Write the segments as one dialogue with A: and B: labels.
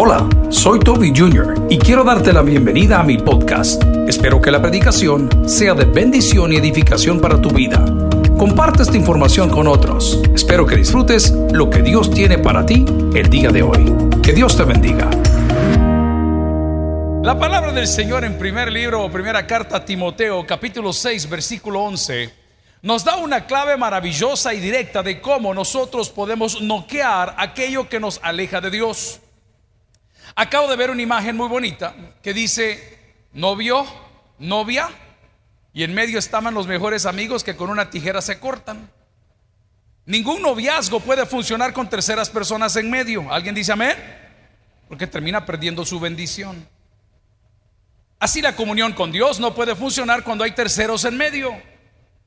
A: Hola, soy Toby Jr. y quiero darte la bienvenida a mi podcast. Espero que la predicación sea de bendición y edificación para tu vida. Comparte esta información con otros. Espero que disfrutes lo que Dios tiene para ti el día de hoy. Que Dios te bendiga. La palabra del Señor en primer libro o primera carta a Timoteo, capítulo 6, versículo 11, nos da una clave maravillosa y directa de cómo nosotros podemos noquear aquello que nos aleja de Dios. Acabo de ver una imagen muy bonita que dice novio, novia, y en medio estaban los mejores amigos que con una tijera se cortan. Ningún noviazgo puede funcionar con terceras personas en medio. ¿Alguien dice amén? Porque termina perdiendo su bendición. Así la comunión con Dios no puede funcionar cuando hay terceros en medio,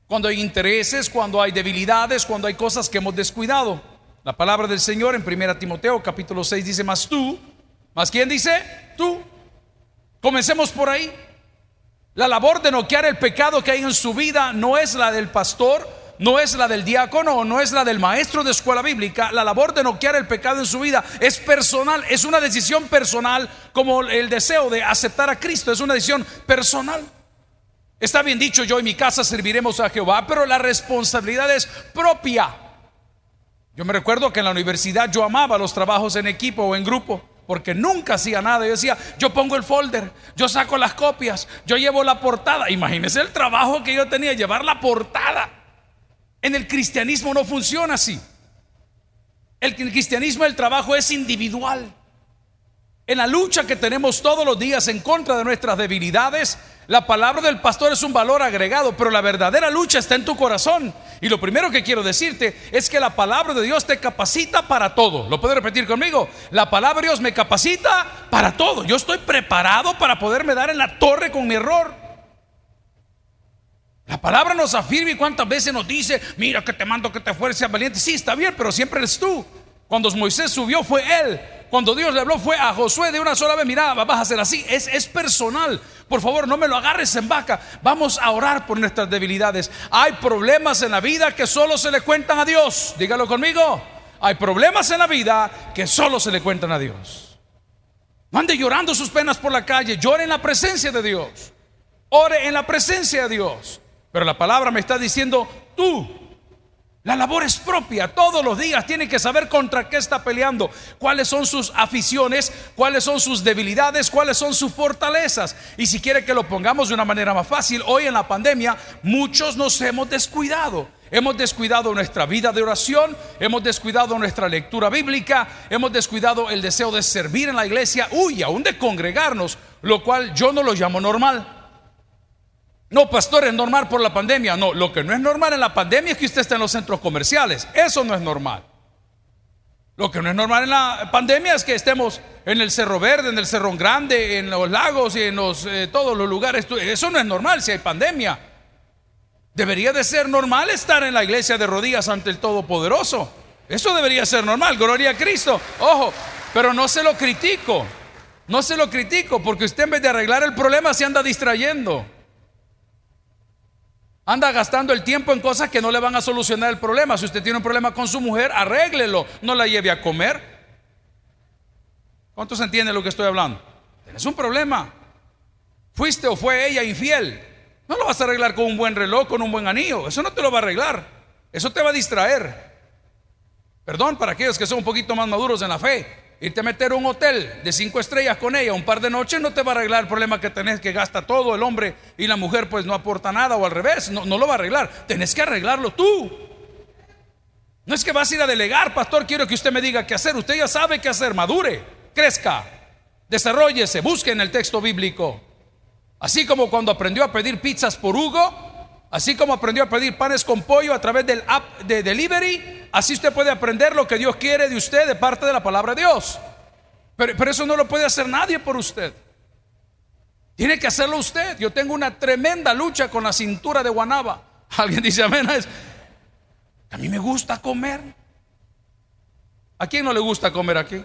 A: cuando hay intereses, cuando hay debilidades, cuando hay cosas que hemos descuidado. La palabra del Señor en 1 Timoteo capítulo 6 dice, más tú, más quién dice, tú. Comencemos por ahí. La labor de noquear el pecado que hay en su vida no es la del pastor, no es la del diácono, no es la del maestro de escuela bíblica. La labor de noquear el pecado en su vida es personal, es una decisión personal como el deseo de aceptar a Cristo, es una decisión personal. Está bien dicho, yo y mi casa serviremos a Jehová, pero la responsabilidad es propia. Yo me recuerdo que en la universidad yo amaba los trabajos en equipo o en grupo porque nunca hacía nada. Yo decía, yo pongo el folder, yo saco las copias, yo llevo la portada. Imagínense el trabajo que yo tenía, llevar la portada. En el cristianismo no funciona así. El cristianismo, el trabajo es individual. En la lucha que tenemos todos los días en contra de nuestras debilidades, la palabra del pastor es un valor agregado, pero la verdadera lucha está en tu corazón. Y lo primero que quiero decirte es que la palabra de Dios te capacita para todo. ¿Lo puedes repetir conmigo? La palabra de Dios me capacita para todo. Yo estoy preparado para poderme dar en la torre con mi error. La palabra nos afirma y cuántas veces nos dice, mira que te mando que te fuerces valiente. Sí, está bien, pero siempre eres tú. Cuando Moisés subió fue él. Cuando Dios le habló fue a Josué de una sola vez, mira, vas a hacer así. Es, es personal. Por favor, no me lo agarres en vaca. Vamos a orar por nuestras debilidades. Hay problemas en la vida que solo se le cuentan a Dios. Dígalo conmigo. Hay problemas en la vida que solo se le cuentan a Dios. No ande llorando sus penas por la calle. Llore en la presencia de Dios. Ore en la presencia de Dios. Pero la palabra me está diciendo, tú la labor es propia, todos los días tiene que saber contra qué está peleando, cuáles son sus aficiones, cuáles son sus debilidades, cuáles son sus fortalezas. Y si quiere que lo pongamos de una manera más fácil, hoy en la pandemia muchos nos hemos descuidado. Hemos descuidado nuestra vida de oración, hemos descuidado nuestra lectura bíblica, hemos descuidado el deseo de servir en la iglesia, uy, aún de congregarnos, lo cual yo no lo llamo normal. No, pastor, es normal por la pandemia. No, lo que no es normal en la pandemia es que usted esté en los centros comerciales. Eso no es normal. Lo que no es normal en la pandemia es que estemos en el Cerro Verde, en el Cerro Grande, en los lagos y en los, eh, todos los lugares. Eso no es normal si hay pandemia. Debería de ser normal estar en la iglesia de rodillas ante el Todopoderoso. Eso debería ser normal. Gloria a Cristo. Ojo, pero no se lo critico. No se lo critico porque usted en vez de arreglar el problema se anda distrayendo. Anda gastando el tiempo en cosas que no le van a solucionar el problema. Si usted tiene un problema con su mujer, arréglelo, no la lleve a comer. ¿Cuántos entienden lo que estoy hablando? Tienes un problema. Fuiste o fue ella infiel. No lo vas a arreglar con un buen reloj, con un buen anillo. Eso no te lo va a arreglar. Eso te va a distraer. Perdón para aquellos que son un poquito más maduros en la fe. Irte a meter un hotel de cinco estrellas con ella un par de noches no te va a arreglar el problema que tenés que gasta todo el hombre y la mujer pues no aporta nada o al revés, no, no lo va a arreglar. Tenés que arreglarlo tú. No es que vas a ir a delegar, pastor, quiero que usted me diga qué hacer. Usted ya sabe qué hacer, madure, crezca, desarrollese, busque en el texto bíblico. Así como cuando aprendió a pedir pizzas por Hugo, así como aprendió a pedir panes con pollo a través del app de delivery, Así usted puede aprender lo que Dios quiere de usted de parte de la palabra de Dios. Pero, eso no lo puede hacer nadie por usted. Tiene que hacerlo usted. Yo tengo una tremenda lucha con la cintura de Guanaba. Alguien dice, amén. A mí me gusta comer. ¿A quién no le gusta comer aquí?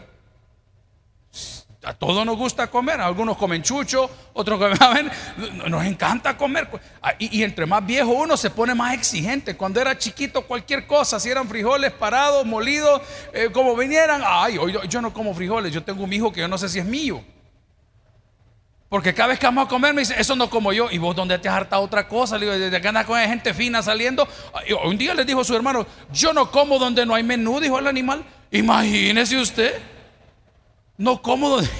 A: A todos nos gusta comer, algunos comen chucho, otros comen, nos encanta comer. Ah, y, entre más viejo uno se pone más exigente. Cuando era chiquito cualquier cosa, si eran frijoles parados, molidos, eh, como vinieran, ay, yo no como frijoles, yo tengo un hijo que yo no sé si es mío. Porque cada vez que vamos a comer me dice, eso no como yo. ¿Y vos dónde te has hartado otra cosa? Le digo, desde que andas con gente fina saliendo. Un día le dijo a su hermano, yo no como donde no hay menú, dijo el animal. Imagínese usted. No como donde...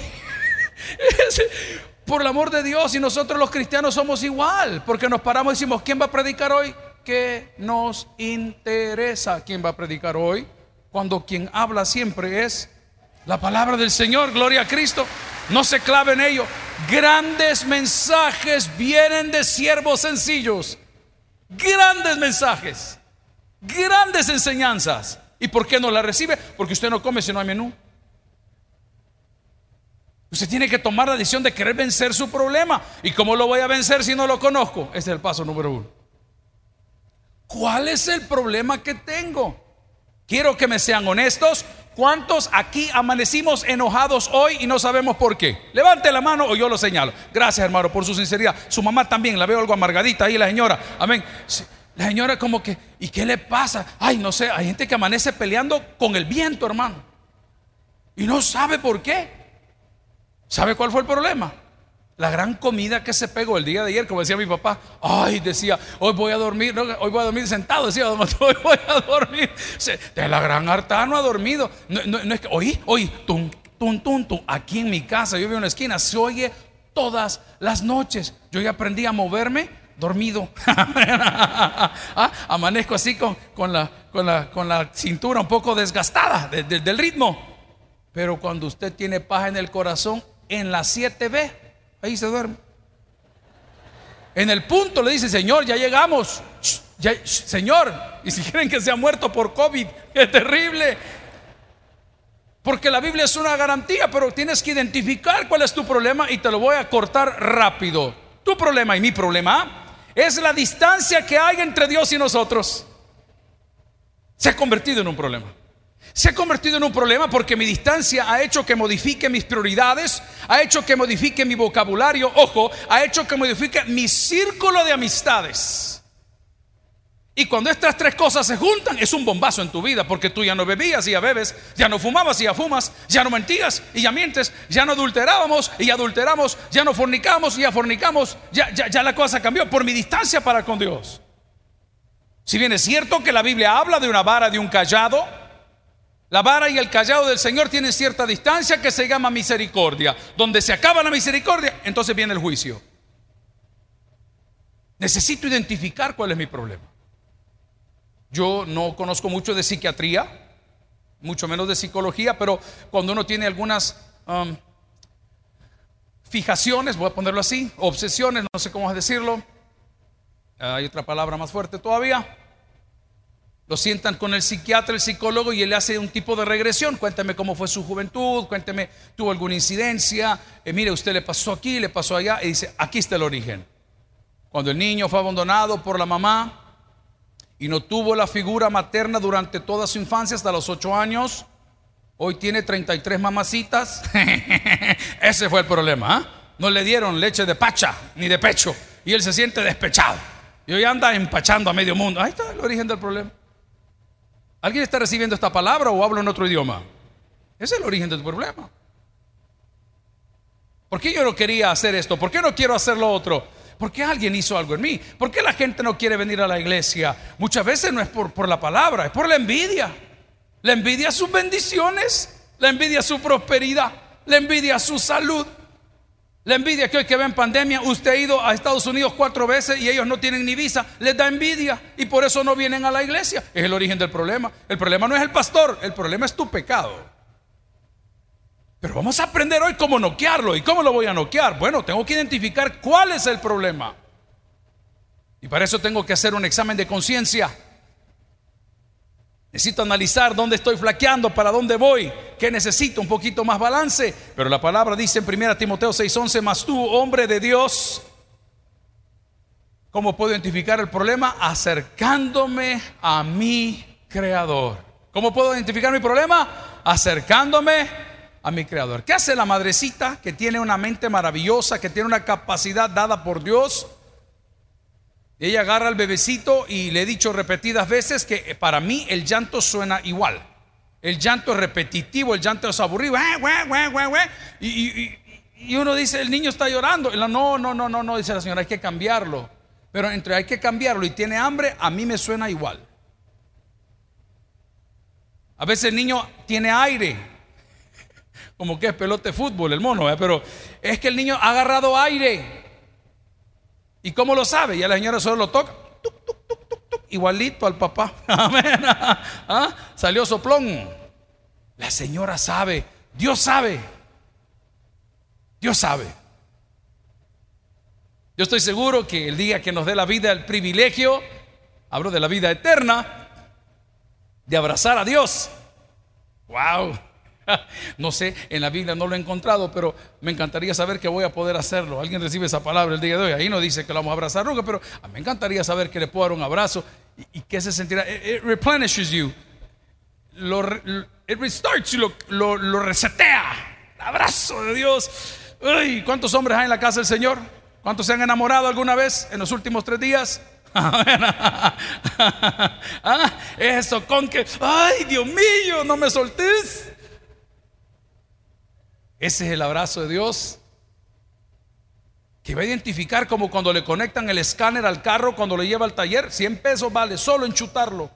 A: Por el amor de Dios, y nosotros los cristianos somos igual. Porque nos paramos y decimos, ¿quién va a predicar hoy? ¿Qué nos interesa quién va a predicar hoy? Cuando quien habla siempre es la palabra del Señor, gloria a Cristo. No se clave en ello. Grandes mensajes vienen de siervos sencillos. Grandes mensajes. Grandes enseñanzas. ¿Y por qué no la recibe? Porque usted no come si no hay menú. Usted tiene que tomar la decisión de querer vencer su problema. ¿Y cómo lo voy a vencer si no lo conozco? Este es el paso número uno. ¿Cuál es el problema que tengo? Quiero que me sean honestos. ¿Cuántos aquí amanecimos enojados hoy y no sabemos por qué? Levante la mano o yo lo señalo. Gracias, hermano, por su sinceridad. Su mamá también, la veo algo amargadita ahí, la señora. Amén. La señora como que, ¿y qué le pasa? Ay, no sé, hay gente que amanece peleando con el viento, hermano. Y no sabe por qué. ¿Sabe cuál fue el problema? La gran comida que se pegó el día de ayer, como decía mi papá, ay, decía, hoy voy a dormir, hoy voy a dormir sentado, decía, hoy voy a dormir. De la gran harta no ha dormido. No, es que, oí, oí, tum, tum, tum, tum, aquí en mi casa, yo vivo en una esquina, se oye todas las noches. Yo ya aprendí a moverme dormido. Ah, amanezco así con, la, cintura un poco desgastada del ritmo. Pero cuando usted tiene paz en el corazón, en la 7B, Ahí se duerme. En el punto le dice, Señor, ya llegamos. señor, y si quieren que sea muerto por COVID, es terrible. Porque la Biblia es una garantía, pero tienes que identificar cuál es tu problema y te lo voy a cortar rápido. Tu problema y mi problema es la distancia que hay entre Dios y nosotros. Se ha convertido en un problema. Se ha convertido en un problema porque mi distancia ha hecho que modifique mis prioridades, ha hecho que modifique mi vocabulario, ojo, ha hecho que modifique mi círculo de amistades. Y cuando estas tres cosas se juntan, es un bombazo en tu vida, porque tú ya no bebías y ya bebes, ya no fumabas y ya fumas, ya no mentías y ya mientes, ya no adulterábamos y ya adulteramos, ya no fornicamos y ya fornicamos, ya, ya, ya la cosa cambió por mi distancia para con Dios. Si bien es cierto que la Biblia habla de una vara, de un callado, la vara y el callado del Señor tienen cierta distancia que se llama misericordia. Donde se acaba la misericordia, entonces viene el juicio. Necesito identificar cuál es mi problema. Yo no conozco mucho de psiquiatría, mucho menos de psicología, pero cuando uno tiene algunas um, fijaciones, voy a ponerlo así, obsesiones, no sé cómo decirlo, hay otra palabra más fuerte todavía, lo sientan con el psiquiatra, el psicólogo y él hace un tipo de regresión. Cuéntame cómo fue su juventud, cuénteme, tuvo alguna incidencia, eh, mire, usted le pasó aquí, le pasó allá, y dice, aquí está el origen. Cuando el niño fue abandonado por la mamá y no tuvo la figura materna durante toda su infancia hasta los ocho años, hoy tiene 33 mamacitas. Ese fue el problema. ¿ah? No le dieron leche de pacha ni de pecho y él se siente despechado. Y hoy anda empachando a medio mundo. Ahí está el origen del problema. ¿Alguien está recibiendo esta palabra o habla en otro idioma? Ese es el origen de tu problema. ¿Por qué yo no quería hacer esto? ¿Por qué no quiero hacer lo otro? ¿Por qué alguien hizo algo en mí? ¿Por qué la gente no quiere venir a la iglesia? Muchas veces no es por, por la palabra, es por la envidia. La envidia sus bendiciones, la envidia su prosperidad, la envidia su salud, la envidia que hoy que ve en pandemia, usted ha ido a Estados Unidos cuatro veces y ellos no tienen ni visa, les da envidia y por eso no vienen a la iglesia. Es el origen del problema. El problema no es el pastor, el problema es tu pecado. Pero vamos a aprender hoy cómo noquearlo. ¿Y cómo lo voy a noquear? Bueno, tengo que identificar cuál es el problema. Y para eso tengo que hacer un examen de conciencia. Necesito analizar dónde estoy flaqueando, para dónde voy, qué necesito, un poquito más balance. Pero la palabra dice en 1 Timoteo 6:11, más tú, hombre de Dios, ¿cómo puedo identificar el problema? Acercándome a mi creador. ¿Cómo puedo identificar mi problema? Acercándome a mi creador. ¿Qué hace la madrecita que tiene una mente maravillosa, que tiene una capacidad dada por Dios? Ella agarra al bebecito y le he dicho repetidas veces que para mí el llanto suena igual. El llanto es repetitivo, el llanto es aburrido. Y, y uno dice, el niño está llorando. No, no, no, no, no, dice la señora, hay que cambiarlo. Pero entre hay que cambiarlo y tiene hambre, a mí me suena igual. A veces el niño tiene aire, como que es pelote de fútbol, el mono, pero es que el niño ha agarrado aire. ¿Y cómo lo sabe? Y la señora solo lo toca, igualito al papá. Amén. ¿Ah? Salió soplón. La señora sabe, Dios sabe. Dios sabe. Yo estoy seguro que el día que nos dé la vida el privilegio, hablo de la vida eterna, de abrazar a Dios. Wow. No sé, en la Biblia no lo he encontrado, pero me encantaría saber que voy a poder hacerlo. Alguien recibe esa palabra el día de hoy. Ahí no dice que lo vamos a abrazar nunca, pero me encantaría saber que le puedo dar un abrazo y, que se sentirá. It, replenishes you. Lo, it restarts you, lo, lo, resetea. abrazo de Dios. Uy, ¿Cuántos hombres hay en la casa del Señor? ¿Cuántos se han enamorado alguna vez en los últimos tres días? ¿Ah? Eso con que, ay Dios mío, no me soltes. Ese es el abrazo de Dios que va a identificar como cuando le conectan el escáner al carro, cuando lo lleva al taller, 100 pesos vale solo enchutarlo.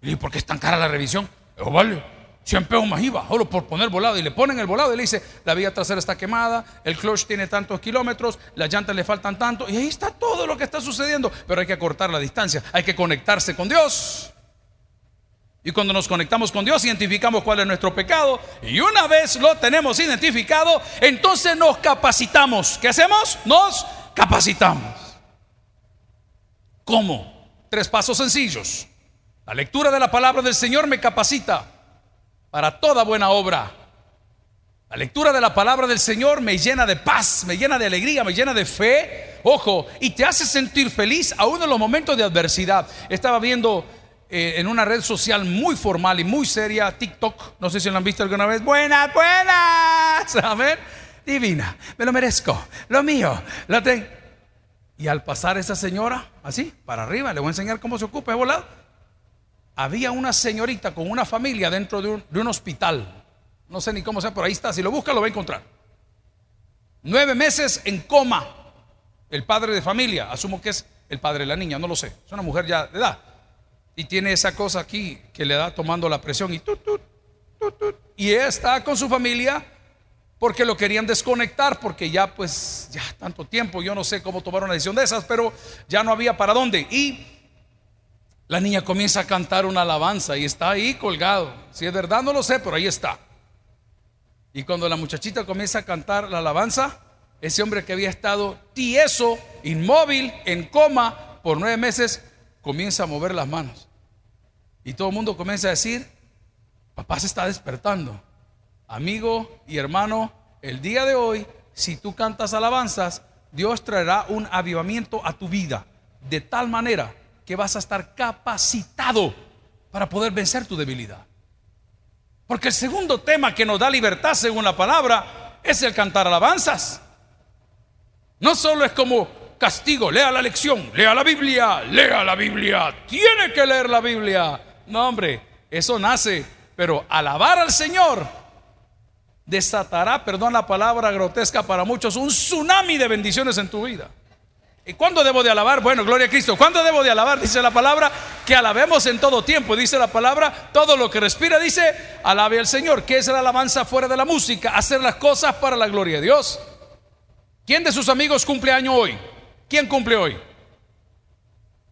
A: ¿Y por qué es tan cara la revisión? Oh, vale. 100 pesos más IVA, solo por poner volado. Y le ponen el volado y le dice, la vía trasera está quemada, el clutch tiene tantos kilómetros, las llantas le faltan tanto. Y ahí está todo lo que está sucediendo. Pero hay que acortar la distancia, hay que conectarse con Dios. Y cuando nos conectamos con Dios, identificamos cuál es nuestro pecado. Y una vez lo tenemos identificado, entonces nos capacitamos. ¿Qué hacemos? Nos capacitamos. ¿Cómo? Tres pasos sencillos. La lectura de la palabra del Señor me capacita para toda buena obra. La lectura de la palabra del Señor me llena de paz, me llena de alegría, me llena de fe, ojo, y te hace sentir feliz aún en los momentos de adversidad. Estaba viendo eh, en una red social muy formal y muy seria, TikTok, no sé si lo han visto alguna vez. Buenas, buenas, amén. Divina, me lo merezco, lo mío, lo tengo. Y al pasar esa señora, así, para arriba, le voy a enseñar cómo se ocupa de volado había una señorita con una familia dentro de un, hospital. No sé ni cómo sea, pero ahí está. Si lo busca, lo va a encontrar. Nueve meses en coma. El padre de familia, asumo que es el padre de la niña, no lo sé. Es una mujer ya de edad. Y tiene esa cosa aquí que le da tomando la presión y Y está con su familia porque lo querían desconectar, porque ya pues, ya tanto tiempo, yo no sé cómo tomar una decisión de esas, pero ya no había para dónde. Y la niña comienza a cantar una alabanza y está ahí colgado. Si es verdad, no lo sé, pero ahí está. Y cuando la muchachita comienza a cantar la alabanza, ese hombre que había estado tieso, inmóvil, en coma por nueve meses, comienza a mover las manos. Y todo el mundo comienza a decir, papá se está despertando. Amigo y hermano, el día de hoy, si tú cantas alabanzas, Dios traerá un avivamiento a tu vida. De tal manera que vas a estar capacitado para poder vencer tu debilidad. Porque el segundo tema que nos da libertad según la palabra es el cantar alabanzas. No solo es como castigo, lea la lección, lea la Biblia, lea la Biblia, tiene que leer la Biblia. No, hombre, eso nace, pero alabar al Señor desatará, perdón la palabra grotesca para muchos, un tsunami de bendiciones en tu vida. ¿Y cuándo debo de alabar? Bueno, gloria a Cristo. ¿Cuándo debo de alabar? Dice la palabra que alabemos en todo tiempo. Dice la palabra, todo lo que respira dice, alabe al Señor. ¿Qué es la alabanza fuera de la música? Hacer las cosas para la gloria de Dios. ¿Quién de sus amigos cumple año hoy? ¿Quién cumple hoy?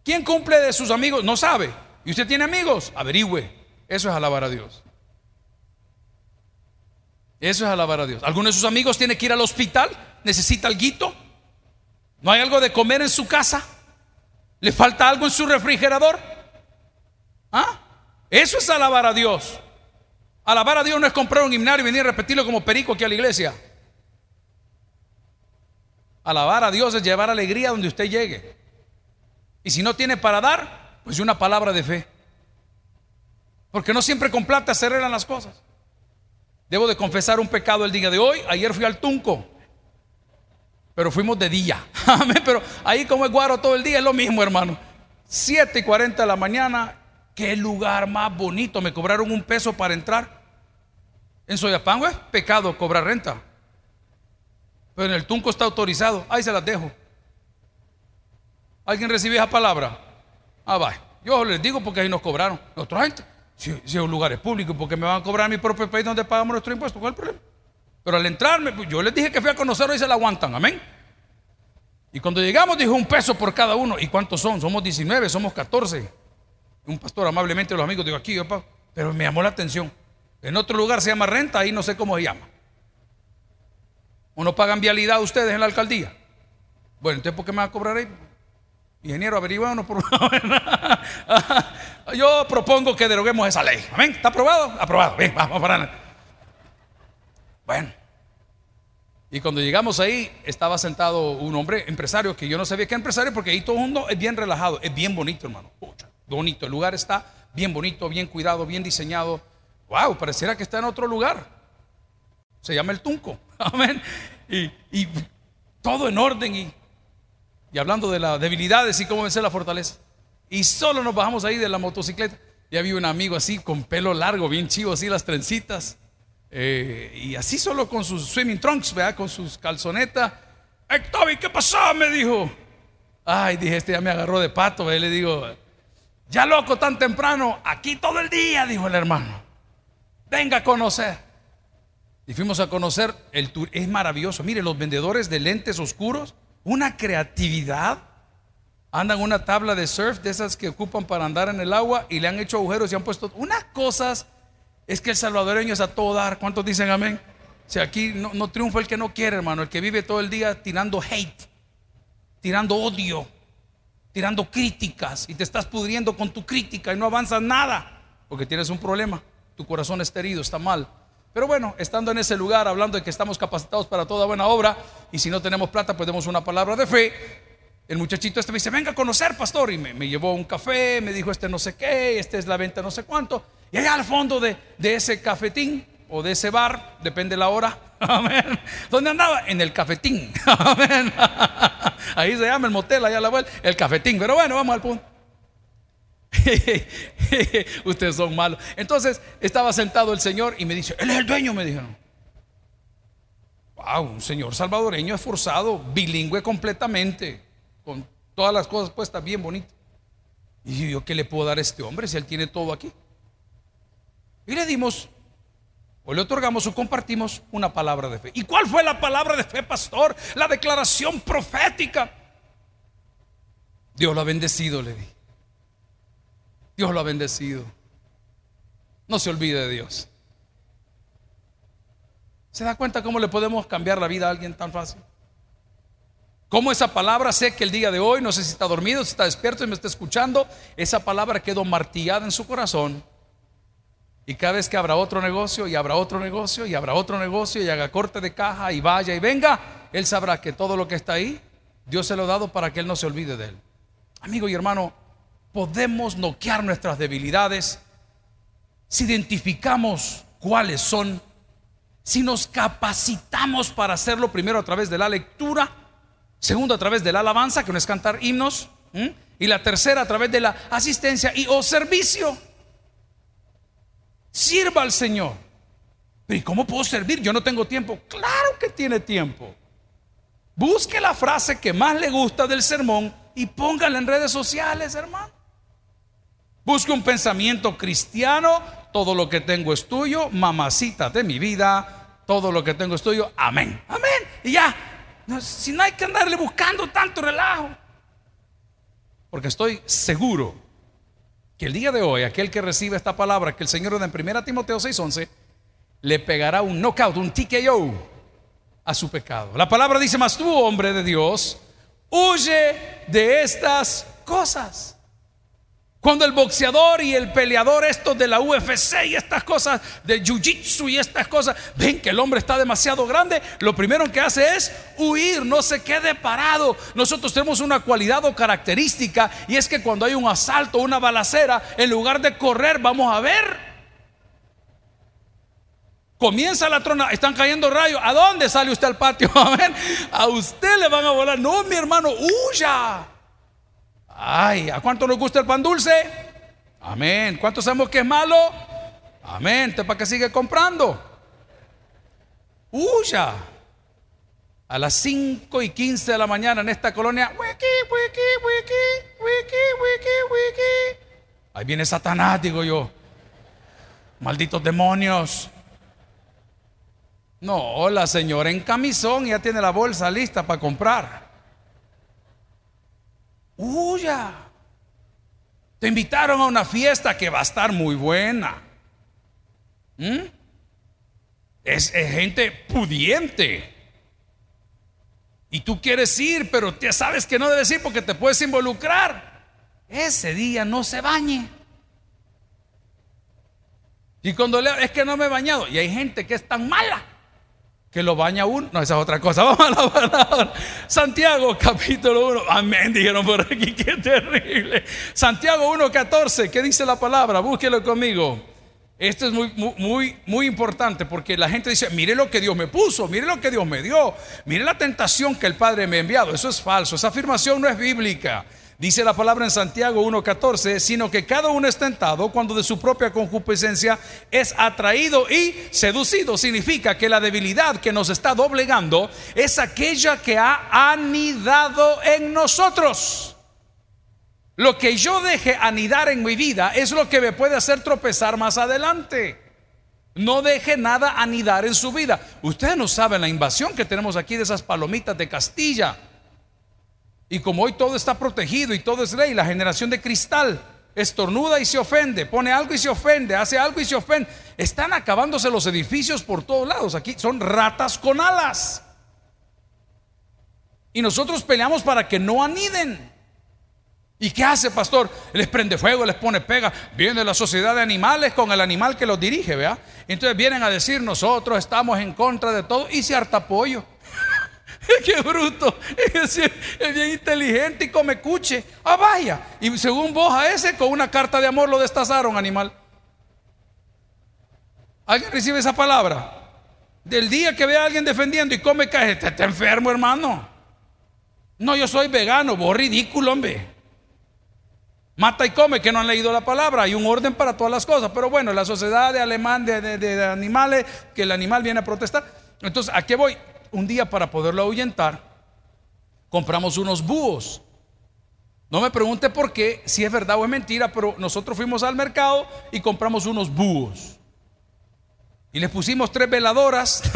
A: ¿Quién cumple de sus amigos? No sabe. ¿Y usted tiene amigos? Averigüe. Eso es alabar a Dios. Eso es alabar a Dios. ¿Alguno de sus amigos tiene que ir al hospital? ¿Necesita algo? ¿No hay algo de comer en su casa? ¿Le falta algo en su refrigerador? ¿Ah? Eso es alabar a Dios. Alabar a Dios no es comprar un himnario y venir a repetirlo como perico aquí a la iglesia. Alabar a Dios es llevar alegría donde usted llegue. Y si no tiene para dar, pues una palabra de fe. Porque no siempre con plata se arreglan las cosas. Debo de confesar un pecado el día de hoy. Ayer fui al Tunco, pero fuimos de día. pero ahí como es guaro todo el día es lo mismo, hermano. 7 y 40 de la mañana, qué lugar más bonito. Me cobraron un peso para entrar. En Soyapango es pecado cobrar renta. Pero en el Tunco está autorizado. Ahí se las dejo. ¿Alguien recibe esa palabra? Ah, va. Yo les digo porque ahí nos cobraron. Otra gente. Si, si es un lugar público, porque me van a cobrar mi propio país donde pagamos nuestro impuesto? ¿Cuál es el problema? Pero al entrarme, pues, yo les dije que fui a conocerlo y se la aguantan. Amén. Y cuando llegamos, dijo un peso por cada uno. ¿Y cuántos son? Somos 19, somos 14. Un pastor amablemente, los amigos, digo aquí, pero me llamó la atención. En otro lugar se llama renta, ahí no sé cómo se llama. ¿O no pagan vialidad ustedes en la alcaldía? Bueno, entonces, ¿por qué me va a cobrar ahí? Ingeniero, averigua uno por Yo propongo que deroguemos esa ley. Amén. ¿Está aprobado? Aprobado. Bien, vamos para Bueno. Y cuando llegamos ahí, estaba sentado un hombre empresario que yo no sabía qué empresario porque ahí todo el mundo es bien relajado, es bien bonito, hermano. bonito. El lugar está bien bonito, bien cuidado, bien diseñado. Wow, pareciera que está en otro lugar. Se llama el Tunco. Amén. Y, y todo en orden y y hablando de las debilidades y cómo vencer la fortaleza. Y solo nos bajamos ahí de la motocicleta. Y había un amigo así, con pelo largo, bien chivo, así las trencitas. Eh, y así solo con sus swimming trunks, ¿verdad? Con sus calzonetas. ¡Hey, Toby, qué pasó! Me dijo. Ay, dije, este ya me agarró de pato. Le digo, ya loco tan temprano, aquí todo el día, dijo el hermano. Venga a conocer. Y fuimos a conocer el tour. Es maravilloso. Mire, los vendedores de lentes oscuros una creatividad. Andan una tabla de surf de esas que ocupan para andar en el agua y le han hecho agujeros y han puesto unas cosas. Es que el salvadoreño es a todo dar. ¿Cuántos dicen amén? Si aquí no, no triunfa el que no quiere, hermano, el que vive todo el día tirando hate, tirando odio, tirando críticas y te estás pudriendo con tu crítica y no avanzas nada porque tienes un problema. Tu corazón está herido, está mal. Pero bueno, estando en ese lugar, hablando de que estamos capacitados para toda buena obra, y si no tenemos plata, pues demos una palabra de fe. El muchachito este me dice, venga a conocer, pastor. Y me, llevó un café, me dijo, este no sé qué, este es la venta no sé cuánto. Y allá al fondo de, ese cafetín o de ese bar, depende la hora, amén. ¿Dónde andaba? En el cafetín, amén. Ahí se llama el motel, allá la vuelta, el cafetín. Pero bueno, vamos al punto. Ustedes son malos. Entonces estaba sentado el Señor y me dice, Él es el dueño, me dijeron. Wow, un señor salvadoreño esforzado, bilingüe completamente, con todas las cosas puestas bien bonito. Y yo, ¿qué le puedo dar a este hombre si él tiene todo aquí? Y le dimos, o le otorgamos o compartimos una palabra de fe. ¿Y cuál fue la palabra de fe, pastor? La declaración profética. Dios lo ha bendecido, le dije. Dios lo ha bendecido. No se olvide de Dios. ¿Se da cuenta cómo le podemos cambiar la vida a alguien tan fácil? Cómo esa palabra, sé que el día de hoy, no sé si está dormido, si está despierto y me está escuchando, esa palabra quedó martillada en su corazón. Y cada vez que habrá otro negocio y habrá otro negocio y habrá otro negocio y haga corte de caja y vaya y venga, él sabrá que todo lo que está ahí, Dios se lo ha dado para que él no se olvide de él. Amigo y hermano, podemos noquear nuestras debilidades si identificamos cuáles son, si nos capacitamos para hacerlo primero a través de la lectura, segundo a través de la alabanza, que no es cantar himnos, y la tercera a través de la asistencia y o servicio. Sirva al Señor. ¿y cómo puedo servir? Yo no tengo tiempo. Claro que tiene tiempo. Busque la frase que más le gusta del sermón y póngala en redes sociales, hermano. Busque un pensamiento cristiano, todo lo que tengo es tuyo, mamacita de mi vida, todo lo que tengo es tuyo, amén, amén. Y ya, si no hay que andarle buscando tanto relajo. Porque estoy seguro que el día de hoy, aquel que recibe esta palabra que el Señor da en 1 Timoteo 6:11, le pegará un knockout, un TKO a su pecado. La palabra dice más tú, hombre de Dios, huye de estas cosas. Cuando el boxeador y el peleador, estos de la UFC y estas cosas, de jiu-jitsu y estas cosas, ven que el hombre está demasiado grande, lo primero que hace es huir, no se quede parado. Nosotros tenemos una cualidad o característica y es que cuando hay un asalto, una balacera, en lugar de correr, vamos a ver. Comienza la trona, están cayendo rayos. ¿A dónde sale usted al patio? A ver, a usted le van a volar. No, mi hermano, huya. Ay, ¿a cuánto nos gusta el pan dulce? Amén. ¿Cuántos sabemos que es malo? Amén. ¿Para qué sigue comprando? Huya. A las 5 y 15 de la mañana en esta colonia, wiki, wiki, wiki, wiki, wiki, wiki. Ahí viene Satanás, digo yo. Malditos demonios. No, la señora en camisón ya tiene la bolsa lista para comprar. Huya. Te invitaron a una fiesta que va a estar muy buena. ¿Mm? Es, gente pudiente. Y tú quieres ir, pero ya sabes que no debes ir porque te puedes involucrar. Ese día no se bañe. Y cuando le es que no me he bañado, y hay gente que es tan mala que lo baña uno. No, esa es otra cosa. Vamos a la palabra. Santiago capítulo 1. Amén, dijeron por aquí, qué terrible. Santiago 1.14, ¿qué dice la palabra? Búsquelo conmigo. Esto es muy, muy, muy importante porque la gente dice, mire lo que Dios me puso, mire lo que Dios me dio, mire la tentación que el Padre me ha enviado. Eso es falso, esa afirmación no es bíblica. Dice la palabra en Santiago 1.14, sino que cada uno es tentado cuando de su propia concupiscencia es atraído y seducido. Significa que la debilidad que nos está doblegando es aquella que ha anidado en nosotros. Lo que yo deje anidar en mi vida es lo que me puede hacer tropezar más adelante. No deje nada anidar en su vida. Ustedes no saben la invasión que tenemos aquí de esas palomitas de Castilla. Y como hoy todo está protegido y todo es ley, la generación de cristal estornuda y se ofende, pone algo y se ofende, hace algo y se ofende. Están acabándose los edificios por todos lados. Aquí son ratas con alas. Y nosotros peleamos para que no aniden. ¿Y qué hace, pastor? Les prende fuego, les pone pega. Viene la sociedad de animales con el animal que los dirige, ¿vea? Entonces vienen a decir, nosotros estamos en contra de todo y se harta pollo. Qué bruto. Es, bien inteligente y come cuche. Ah, vaya. Y según vos a ese, con una carta de amor lo destazaron, animal. ¿Alguien recibe esa palabra? Del día que ve a alguien defendiendo y come caje, está enfermo, hermano. No, yo soy vegano, vos ridículo, hombre. Mata y come, que no han leído la palabra. Hay un orden para todas las cosas. Pero bueno, la sociedad de alemán de animales, que el animal viene a protestar. Entonces, ¿a qué voy? Un día para poderlo ahuyentar, compramos unos búhos. No me pregunte por qué, si es verdad o es mentira, pero nosotros fuimos al mercado y compramos unos búhos. Y les pusimos tres veladoras.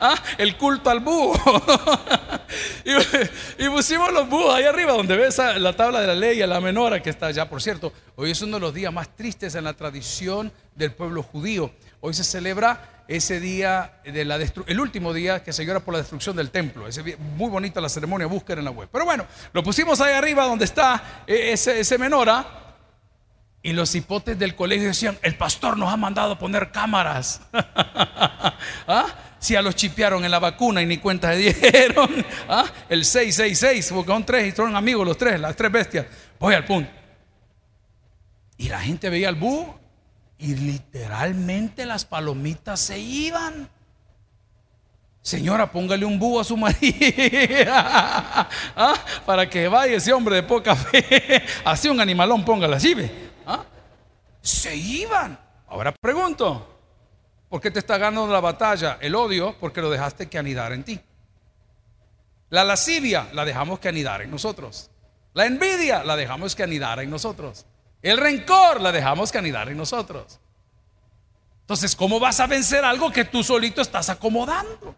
A: ¿Ah? El culto al búho. y, pusimos los búhos ahí arriba, donde ves la tabla de la ley, a la menora que está allá. Por cierto, hoy es uno de los días más tristes en la tradición del pueblo judío. Hoy se celebra ese día, de la el último día que se llora por la destrucción del templo. muy bonita la ceremonia, busquen en la web. Pero bueno, lo pusimos ahí arriba donde está eh, ese, ese menora. Y los hipotes del colegio decían, el pastor nos ha mandado poner cámaras. ¿Ah? Si a los chipearon en la vacuna y ni cuenta se dieron. ¿Ah? El 666, porque son tres y son amigos los tres, las tres bestias. Voy al punto. Y la gente veía al búho y literalmente las palomitas se iban. Señora, póngale un búho a su marido ¿Ah? para que vaya ese hombre de poca fe. Así un animalón, póngale así. ¿Ah? Se iban. Ahora pregunto, ¿por qué te está ganando la batalla? El odio, porque lo dejaste que anidar en ti. La lascivia, la dejamos que anidar en nosotros. La envidia, la dejamos que anidar en nosotros. El rencor la dejamos canidar en nosotros. Entonces, ¿cómo vas a vencer algo que tú solito estás acomodando?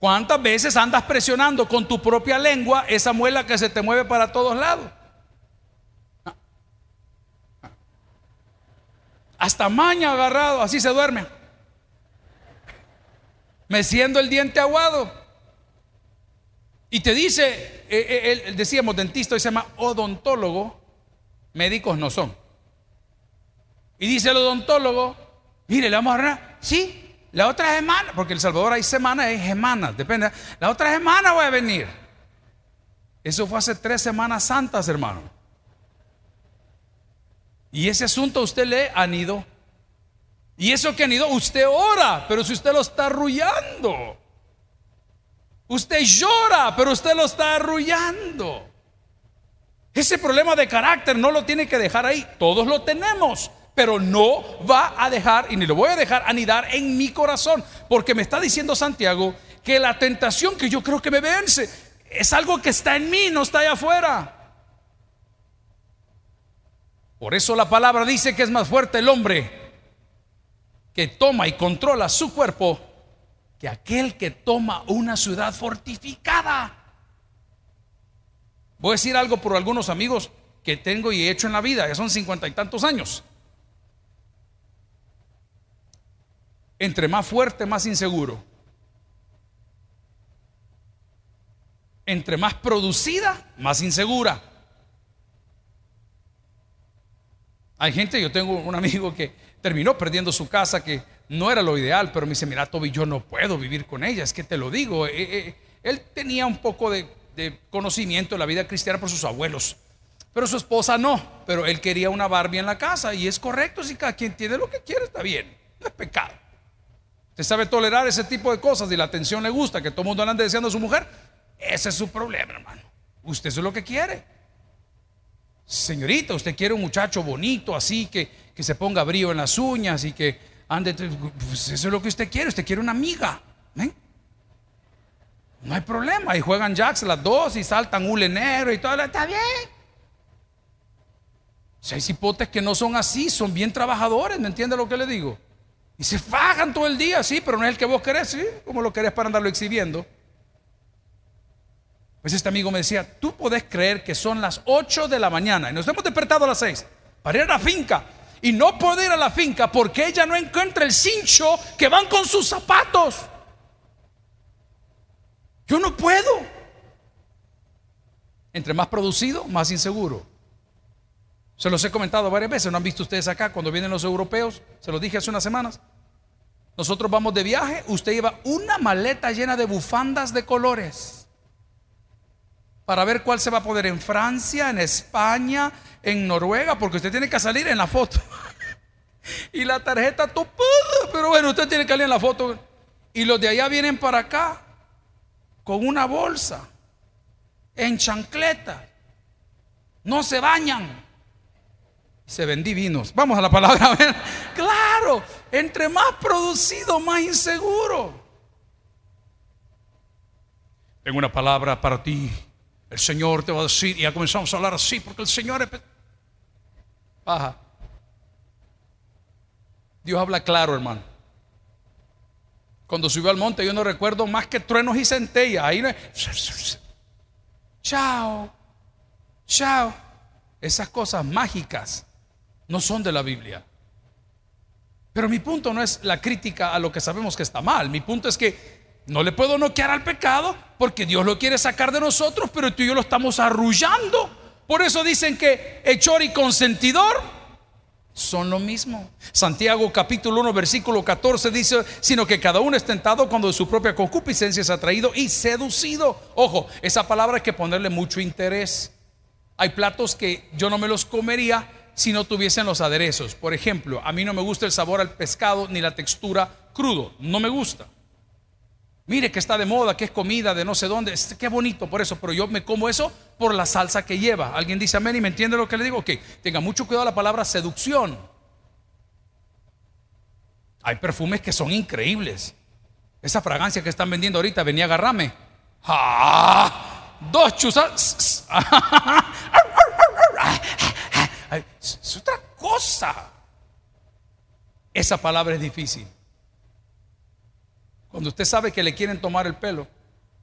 A: ¿Cuántas veces andas presionando con tu propia lengua esa muela que se te mueve para todos lados? Hasta maña agarrado, así se duerme. Meciendo el diente aguado. Y te dice, eh, eh, decíamos dentista, hoy se llama odontólogo, médicos no son. Y dice el odontólogo, mire, le vamos a. Sí, la otra semana, porque en El Salvador hay semanas, hay semanas, depende. La otra semana voy a venir. Eso fue hace tres semanas santas, hermano. Y ese asunto usted le han ido. Y eso que ido usted ora, pero si usted lo está arrullando. Usted llora, pero usted lo está arrullando. Ese problema de carácter no lo tiene que dejar ahí. Todos lo tenemos, pero no va a dejar, y ni lo voy a dejar anidar en mi corazón, porque me está diciendo Santiago que la tentación que yo creo que me vence es algo que está en mí, no está allá afuera. Por eso la palabra dice que es más fuerte el hombre que toma y controla su cuerpo que aquel que toma una ciudad fortificada. Voy a decir algo por algunos amigos que tengo y he hecho en la vida, ya son cincuenta y tantos años. Entre más fuerte, más inseguro. Entre más producida, más insegura. Hay gente, yo tengo un amigo que terminó perdiendo su casa, que no era lo ideal, pero me dice, mira, Toby, yo no puedo vivir con ella, es que te lo digo. Eh, eh, él tenía un poco de, conocimiento de la vida cristiana por sus abuelos, pero su esposa no, pero él quería una Barbie en la casa y es correcto, si cada quien tiene lo que quiere, está bien, no es pecado. Usted sabe tolerar ese tipo de cosas y la atención le gusta, que todo el mundo ande deseando a su mujer, ese es su problema, hermano. Usted es lo que quiere. Señorita, usted quiere un muchacho bonito, así que, que se ponga brillo en las uñas y que ande. Pues eso es lo que usted quiere. Usted quiere una amiga. No hay problema. Y juegan jacks las dos y saltan hule negro y todo. Está bien. Si hay cipotes que no son así, son bien trabajadores, ¿me entiende lo que le digo? Y se fajan todo el día, sí, pero no es el que vos querés, ¿sí? Como lo querés para andarlo exhibiendo. Pues este amigo me decía, tú podés creer que son las 8 de la mañana y nos hemos despertado a las 6 para ir a la finca y no poder ir a la finca porque ella no encuentra el cincho que van con sus zapatos. Yo no puedo. Entre más producido, más inseguro. Se los he comentado varias veces, ¿no han visto ustedes acá cuando vienen los europeos? Se los dije hace unas semanas. Nosotros vamos de viaje, usted lleva una maleta llena de bufandas de colores para ver cuál se va a poder en Francia, en España, en Noruega, porque usted tiene que salir en la foto. y la tarjeta topada, pero bueno, usted tiene que salir en la foto. Y los de allá vienen para acá con una bolsa, en chancleta, no se bañan. Se ven divinos. Vamos a la palabra. Claro, entre más producido, más inseguro. Tengo una palabra para ti el Señor te va a decir, y ya comenzamos a hablar así, porque el Señor es... Baja. Dios habla claro, hermano. Cuando subió al monte, yo no recuerdo más que truenos y centellas. Ahí no Chao, chao. Esas cosas mágicas no son de la Biblia. Pero mi punto no es la crítica a lo que sabemos que está mal. Mi punto es que no le puedo noquear al pecado porque Dios lo quiere sacar de nosotros, pero tú y yo lo estamos arrullando. Por eso dicen que hechor y consentidor son lo mismo. Santiago capítulo 1 versículo 14 dice, sino que cada uno es tentado cuando de su propia concupiscencia es atraído y seducido. Ojo, esa palabra hay que ponerle mucho interés. Hay platos que yo no me los comería si no tuviesen los aderezos. Por ejemplo, a mí no me gusta el sabor al pescado ni la textura crudo, no me gusta. Mire que está de moda, que es comida de no sé dónde. Qué bonito por eso, pero yo me como eso por la salsa que lleva. ¿Alguien dice amén y me entiende lo que le digo? Que tenga mucho cuidado la palabra seducción. Hay perfumes que son increíbles. Esa fragancia que están vendiendo ahorita, venía a agarrarme. ¡Ah! Dos chuzas. es otra cosa. Esa palabra es difícil. Cuando usted sabe que le quieren tomar el pelo.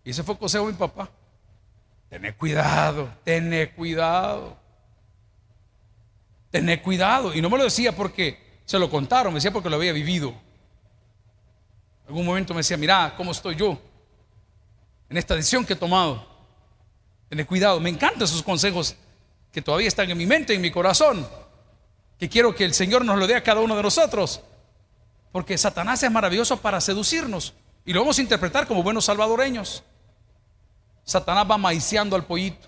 A: Y ese fue el consejo de mi papá. Tené cuidado, tené cuidado. Tené cuidado. Y no me lo decía porque se lo contaron, me decía porque lo había vivido. En algún momento me decía, mira, ¿cómo estoy yo? En esta decisión que he tomado. Tené cuidado. Me encantan esos consejos que todavía están en mi mente, en mi corazón. Que quiero que el Señor nos lo dé a cada uno de nosotros. Porque Satanás es maravilloso para seducirnos. Y lo vamos a interpretar como buenos salvadoreños. Satanás va maiciando al pollito.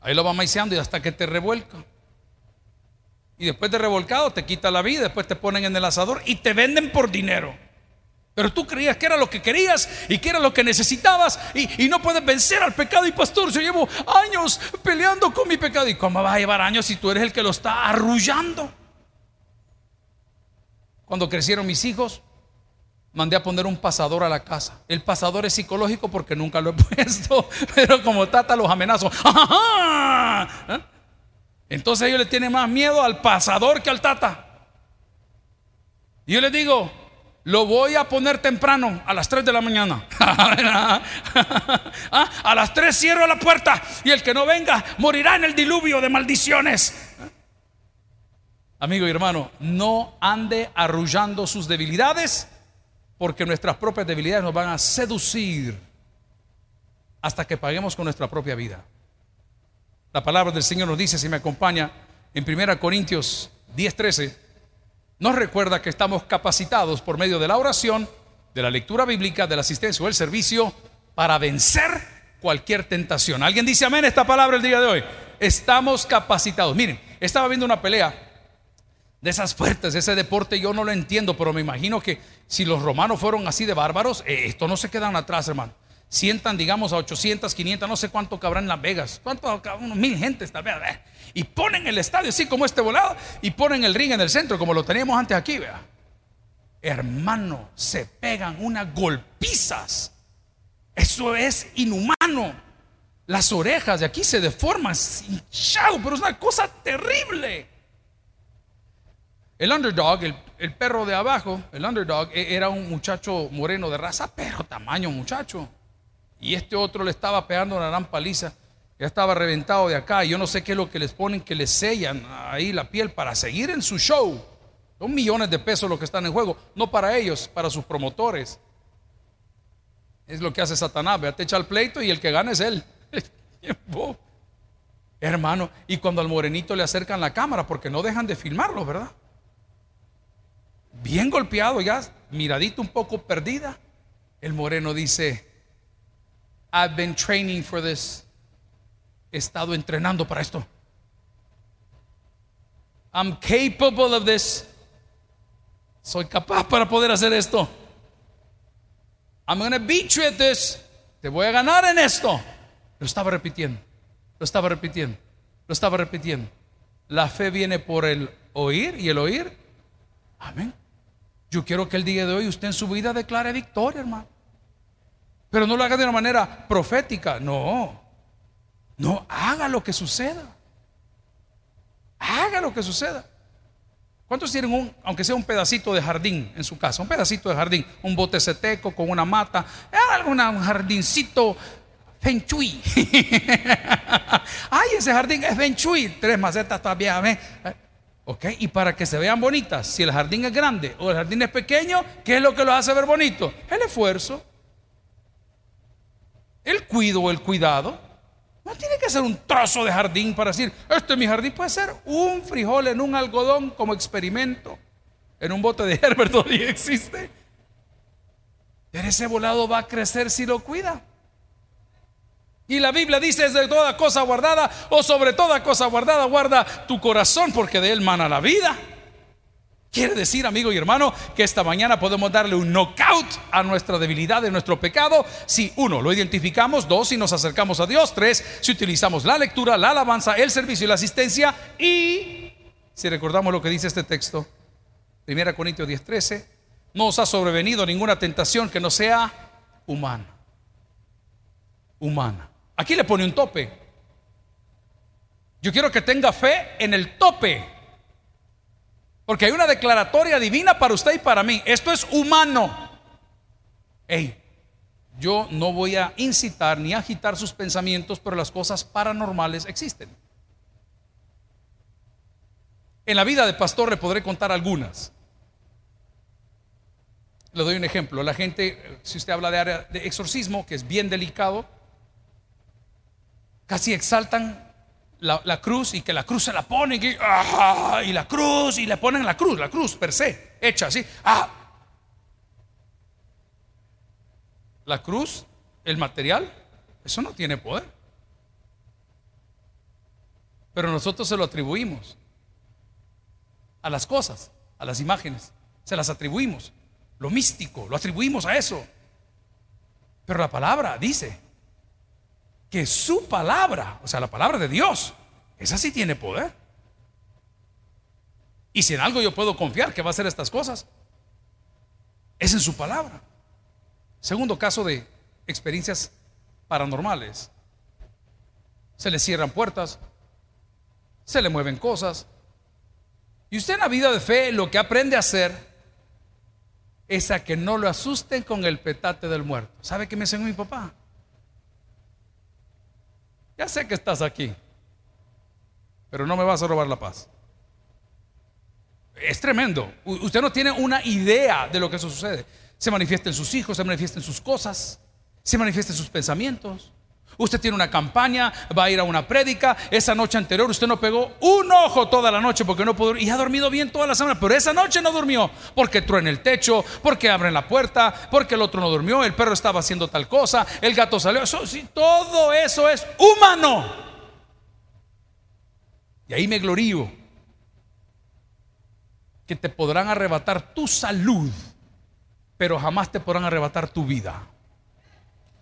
A: Ahí lo va maiciando y hasta que te revuelca. Y después de revolcado te quita la vida, después te ponen en el asador y te venden por dinero. Pero tú creías que era lo que querías y que era lo que necesitabas y, no puedes vencer al pecado. Y pastor, yo llevo años peleando con mi pecado. ¿Y cómo vas a llevar años si tú eres el que lo está arrullando? Cuando crecieron mis hijos, mandé a poner un pasador a la casa. El pasador es psicológico porque nunca lo he puesto, pero como tata los amenazo. ¿Eh? Entonces ellos le tienen más miedo al pasador que al tata. Y yo les digo, lo voy a poner temprano, a las 3 de la mañana. Ah, a las 3 cierro la puerta y el que no venga morirá en el diluvio de maldiciones. Amigo y hermano, no ande arrullando sus debilidades porque nuestras propias debilidades nos van a seducir hasta que paguemos con nuestra propia vida. La palabra del Señor nos dice, si me acompaña, en 1 Corintios 10:13, nos recuerda que estamos capacitados por medio de la oración, de la lectura bíblica, de la asistencia o el servicio para vencer cualquier tentación. ¿Alguien dice amén esta palabra el día de hoy? Estamos capacitados. Miren, estaba viendo una pelea de esas fuertes, ese deporte yo no lo entiendo, pero me imagino que si los romanos fueron así de bárbaros, eh, esto no se quedan atrás, hermano. Sientan, digamos, a 800, 500, no sé cuánto cabrán en Las Vegas, cuánto, unos mil gentes tal vez, y ponen el estadio así como este volado y ponen el ring en el centro como lo teníamos antes aquí, vea. Hermano, se pegan unas golpizas. Eso es inhumano. Las orejas de aquí se deforman, hinchado, pero es una cosa terrible. El underdog, el, perro de abajo, el underdog, e, era un muchacho moreno de raza, pero tamaño muchacho. Y este otro le estaba pegando una gran paliza. Ya estaba reventado de acá. Yo no sé qué es lo que les ponen, que les sellan ahí la piel para seguir en su show. Son millones de pesos los que están en juego. No para ellos, para sus promotores. Es lo que hace Satanás. Te echa el pleito y el que gana es él. Hermano, y cuando al morenito le acercan la cámara, porque no dejan de filmarlo, ¿verdad? Bien golpeado ya, miradito un poco perdida, el moreno dice, I've been training for this. He estado entrenando para esto. I'm capable of this. Soy capaz para poder hacer esto. I'm going to beat you at this. Te voy a ganar en esto. Lo estaba repitiendo. Lo estaba repitiendo. Lo estaba repitiendo. La fe viene por el oír y el oír. Amén. Yo quiero que el día de hoy usted en su vida declare victoria, hermano. Pero no lo haga de una manera profética, no. No, haga lo que suceda. Haga lo que suceda. ¿Cuántos tienen un, aunque sea un pedacito de jardín en su casa? Un pedacito de jardín, un bote seteco con una mata, un jardincito fenchui. Ay, ese jardín es fenchui. Tres macetas todavía, ¿ves? ¿Ok? Y para que se vean bonitas, si el jardín es grande o el jardín es pequeño, ¿qué es lo que lo hace ver bonito? El esfuerzo, el cuido o el cuidado. No tiene que ser un trozo de jardín para decir, este es mi jardín. Puede ser un frijol en un algodón como experimento, en un bote de Herbert todavía existe. Pero ese volado va a crecer si lo cuida. Y la Biblia dice, es de toda cosa guardada, o sobre toda cosa guardada, guarda tu corazón, porque de él mana la vida. Quiere decir, amigo y hermano, que esta mañana podemos darle un knockout a nuestra debilidad, de nuestro pecado, si uno, lo identificamos, dos, si nos acercamos a Dios, tres, si utilizamos la lectura, la alabanza, el servicio y la asistencia, y si recordamos lo que dice este texto, 1 Corintios 10:13, no os ha sobrevenido ninguna tentación que no sea humana. Humana. Aquí le pone un tope. Yo quiero que tenga fe en el tope. Porque hay una declaratoria divina para usted y para mí. Esto es humano. Hey, yo no voy a incitar ni agitar sus pensamientos, pero las cosas paranormales existen. En la vida de pastor le podré contar algunas. Le doy un ejemplo. La gente, si usted habla de área de exorcismo, que es bien delicado, casi exaltan la, cruz y que la cruz se la ponen y, y, la cruz y le ponen la cruz, la cruz per se, hecha así. Ah. La cruz, el material, eso no tiene poder. Pero nosotros se lo atribuimos. a las cosas, a las imágenes. Se las atribuimos. Lo místico, lo atribuimos a eso. Pero la palabra dice que su palabra, o sea, la palabra de Dios, esa sí tiene poder. Y si en algo yo puedo confiar que va a hacer estas cosas, es en su palabra. Segundo caso de experiencias paranormales. Se le cierran puertas, se le mueven cosas. Y usted en la vida de fe lo que aprende a hacer es a que no lo asusten con el petate del muerto. ¿Sabe qué me enseñó mi papá? Ya sé que estás aquí, pero no me vas a robar la paz. Es tremendo. Usted no tiene una idea de lo que eso sucede. Se manifiesta en sus hijos, se manifiesta en sus cosas, se manifiesta en sus pensamientos. Usted tiene una campaña, va a ir a una prédica. Esa noche anterior usted no pegó un ojo toda la noche porque no pudo y ha dormido bien toda la semana. Pero esa noche no durmió porque en el techo, porque abren la puerta, porque el otro no durmió, el perro estaba haciendo tal cosa, el gato salió. Eso, sí, todo eso es humano. Y ahí me glorío que te podrán arrebatar tu salud, pero jamás te podrán arrebatar tu vida.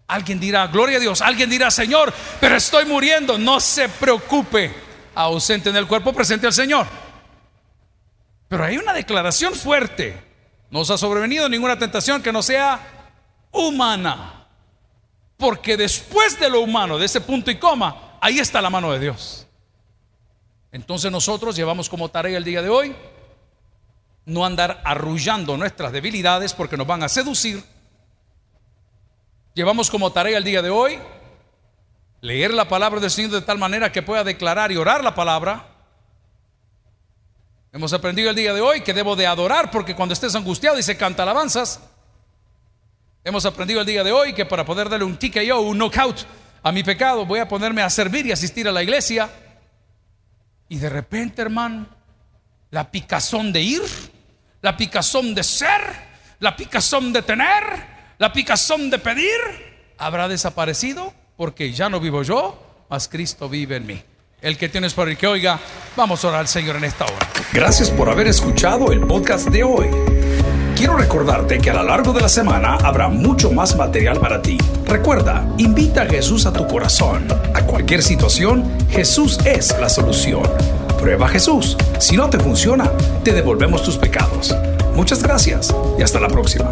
A: Alguien dirá, gloria a Dios. Alguien dirá, Señor, pero estoy muriendo. No se preocupe. Ausente en el cuerpo, presente al Señor. Pero hay una declaración fuerte. No os ha sobrevenido ninguna tentación que no sea humana. Porque después de lo humano, de ese punto y coma, ahí está la mano de Dios. Entonces nosotros llevamos como tarea el día de hoy no andar arrullando nuestras debilidades porque nos van a seducir Llevamos como tarea el día de hoy leer la palabra del Señor de tal manera que pueda declarar y orar la palabra. Hemos aprendido el día de hoy que debo de adorar porque cuando estés angustiado y se canta alabanzas. Hemos aprendido el día de hoy que para poder darle un TKO, un knockout a mi pecado, voy a ponerme a servir y asistir a la iglesia. Y de repente, hermano, la picazón de ir, la picazón de ser, la picazón de tener, la picazón de pedir habrá desaparecido porque ya no vivo yo, mas Cristo vive en mí. El que tienes por el que oiga, vamos a orar al Señor en esta hora.
B: Gracias por haber escuchado el podcast de hoy. Quiero recordarte que a lo largo de la semana habrá mucho más material para ti. Recuerda, invita a Jesús a tu corazón. A cualquier situación, Jesús es la solución. Prueba Jesús. Si no te funciona, te devolvemos tus pecados. Muchas gracias y hasta la próxima.